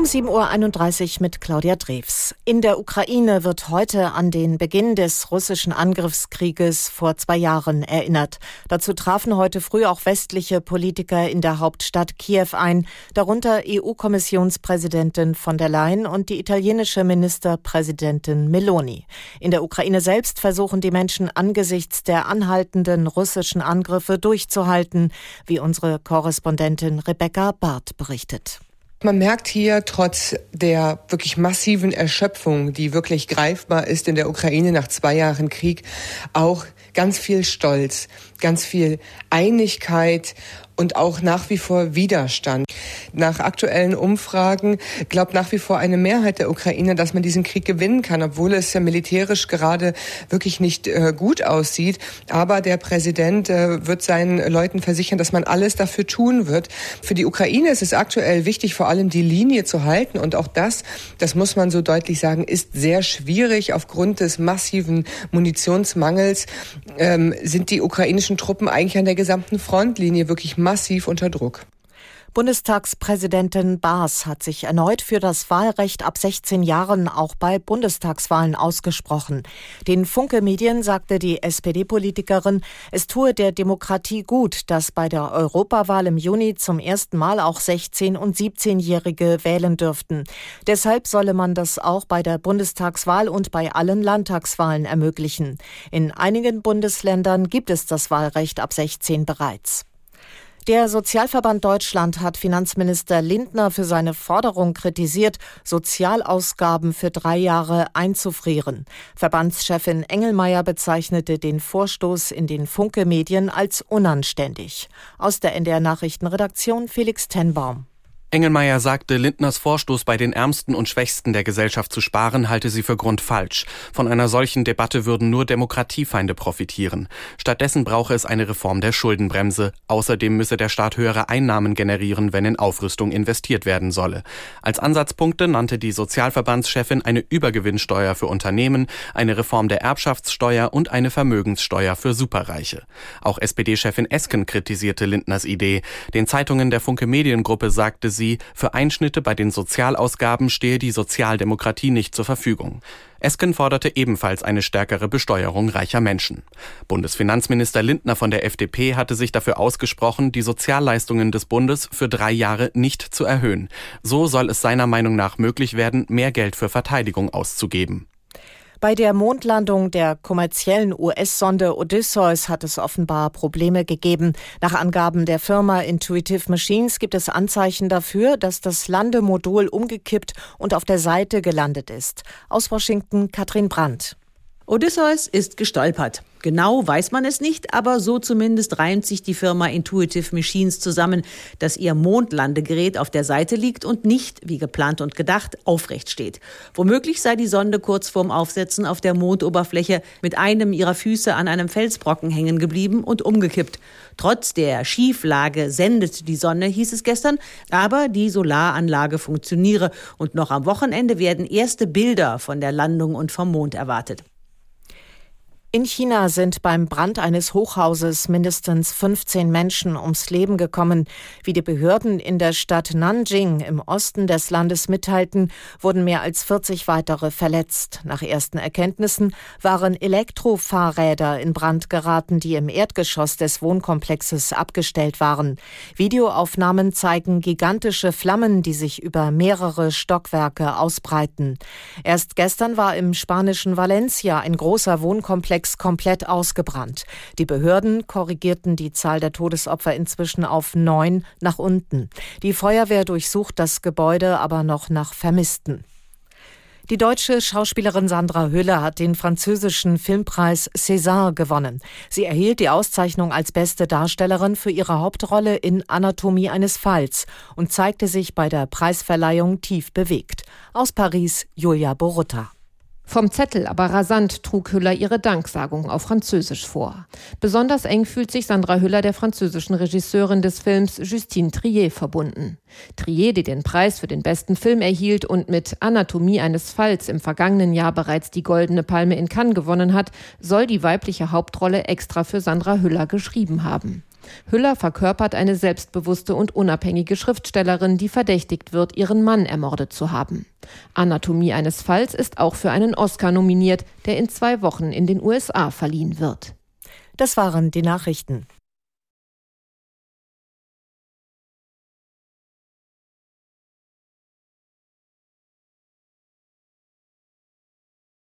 Um 7.31 Uhr mit Claudia Drews. In der Ukraine wird heute an den Beginn des russischen Angriffskrieges vor zwei Jahren erinnert. Dazu trafen heute früh auch westliche Politiker in der Hauptstadt Kiew ein, darunter EU-Kommissionspräsidentin von der Leyen und die italienische Ministerpräsidentin Meloni. In der Ukraine selbst versuchen die Menschen angesichts der anhaltenden russischen Angriffe durchzuhalten, wie unsere Korrespondentin Rebecca Barth berichtet. Man merkt hier trotz der wirklich massiven Erschöpfung, die wirklich greifbar ist in der Ukraine nach zwei Jahren Krieg, auch ganz viel Stolz, ganz viel Einigkeit und auch nach wie vor Widerstand. Nach aktuellen Umfragen glaubt nach wie vor eine Mehrheit der Ukrainer, dass man diesen Krieg gewinnen kann, obwohl es ja militärisch gerade wirklich nicht äh, gut aussieht. Aber der Präsident äh, wird seinen Leuten versichern, dass man alles dafür tun wird. Für die Ukraine ist es aktuell wichtig, vor allem die Linie zu halten. Und auch das, das muss man so deutlich sagen, ist sehr schwierig aufgrund des massiven Munitionsmangels. Ähm, sind die ukrainischen Truppen eigentlich an der gesamten Frontlinie wirklich massiv unter Druck. Bundestagspräsidentin Baas hat sich erneut für das Wahlrecht ab 16 Jahren auch bei Bundestagswahlen ausgesprochen. Den Funke Medien sagte die SPD-Politikerin, es tue der Demokratie gut, dass bei der Europawahl im Juni zum ersten Mal auch 16- und 17-Jährige wählen dürften. Deshalb solle man das auch bei der Bundestagswahl und bei allen Landtagswahlen ermöglichen. In einigen Bundesländern gibt es das Wahlrecht ab 16 bereits. Der Sozialverband Deutschland hat Finanzminister Lindner für seine Forderung kritisiert, Sozialausgaben für drei Jahre einzufrieren. Verbandschefin Engelmeier bezeichnete den Vorstoß in den Funke-Medien als unanständig. Aus der NDR Nachrichtenredaktion Felix Tenbaum. Engelmeier sagte, Lindners Vorstoß bei den Ärmsten und Schwächsten der Gesellschaft zu sparen, halte sie für grundfalsch. Von einer solchen Debatte würden nur Demokratiefeinde profitieren. Stattdessen brauche es eine Reform der Schuldenbremse. Außerdem müsse der Staat höhere Einnahmen generieren, wenn in Aufrüstung investiert werden solle. Als Ansatzpunkte nannte die Sozialverbandschefin eine Übergewinnsteuer für Unternehmen, eine Reform der Erbschaftssteuer und eine Vermögenssteuer für Superreiche. Auch SPD-Chefin Esken kritisierte Lindners Idee. Den Zeitungen der Funke Mediengruppe sagte sie, sie, für Einschnitte bei den Sozialausgaben stehe die Sozialdemokratie nicht zur Verfügung. Esken forderte ebenfalls eine stärkere Besteuerung reicher Menschen. Bundesfinanzminister Lindner von der FDP hatte sich dafür ausgesprochen, die Sozialleistungen des Bundes für drei Jahre nicht zu erhöhen. So soll es seiner Meinung nach möglich werden, mehr Geld für Verteidigung auszugeben. Bei der Mondlandung der kommerziellen US-Sonde Odysseus hat es offenbar Probleme gegeben. Nach Angaben der Firma Intuitive Machines gibt es Anzeichen dafür, dass das Landemodul umgekippt und auf der Seite gelandet ist. Aus Washington Katrin Brandt. Odysseus ist gestolpert. Genau weiß man es nicht, aber so zumindest reimt sich die Firma Intuitive Machines zusammen, dass ihr Mondlandegerät auf der Seite liegt und nicht, wie geplant und gedacht, aufrecht steht. Womöglich sei die Sonde kurz vorm Aufsetzen auf der Mondoberfläche mit einem ihrer Füße an einem Felsbrocken hängen geblieben und umgekippt. Trotz der Schieflage sendet die Sonne, hieß es gestern, aber die Solaranlage funktioniere und noch am Wochenende werden erste Bilder von der Landung und vom Mond erwartet. In China sind beim Brand eines Hochhauses mindestens 15 Menschen ums Leben gekommen. Wie die Behörden in der Stadt Nanjing im Osten des Landes mitteilten, wurden mehr als 40 weitere verletzt. Nach ersten Erkenntnissen waren Elektrofahrräder in Brand geraten, die im Erdgeschoss des Wohnkomplexes abgestellt waren. Videoaufnahmen zeigen gigantische Flammen, die sich über mehrere Stockwerke ausbreiten. Erst gestern war im spanischen Valencia ein großer Wohnkomplex Komplex komplett ausgebrannt. Die Behörden korrigierten die Zahl der Todesopfer inzwischen auf neun nach unten. Die Feuerwehr durchsucht das Gebäude aber noch nach Vermissten. Die deutsche Schauspielerin Sandra Hüller hat den französischen Filmpreis César gewonnen. Sie erhielt die Auszeichnung als beste Darstellerin für ihre Hauptrolle in Anatomie eines Falls und zeigte sich bei der Preisverleihung tief bewegt. Aus Paris Julia Borutta. Vom Zettel aber rasant trug Hüller ihre Danksagung auf Französisch vor. Besonders eng fühlt sich Sandra Hüller der französischen Regisseurin des Films Justine Trier verbunden. Trier, die den Preis für den besten Film erhielt und mit Anatomie eines Falls im vergangenen Jahr bereits die Goldene Palme in Cannes gewonnen hat, soll die weibliche Hauptrolle extra für Sandra Hüller geschrieben haben. Hüller verkörpert eine selbstbewusste und unabhängige Schriftstellerin, die verdächtigt wird, ihren Mann ermordet zu haben. Anatomie eines Falls ist auch für einen Oscar nominiert, der in zwei Wochen in den USA verliehen wird. Das waren die Nachrichten.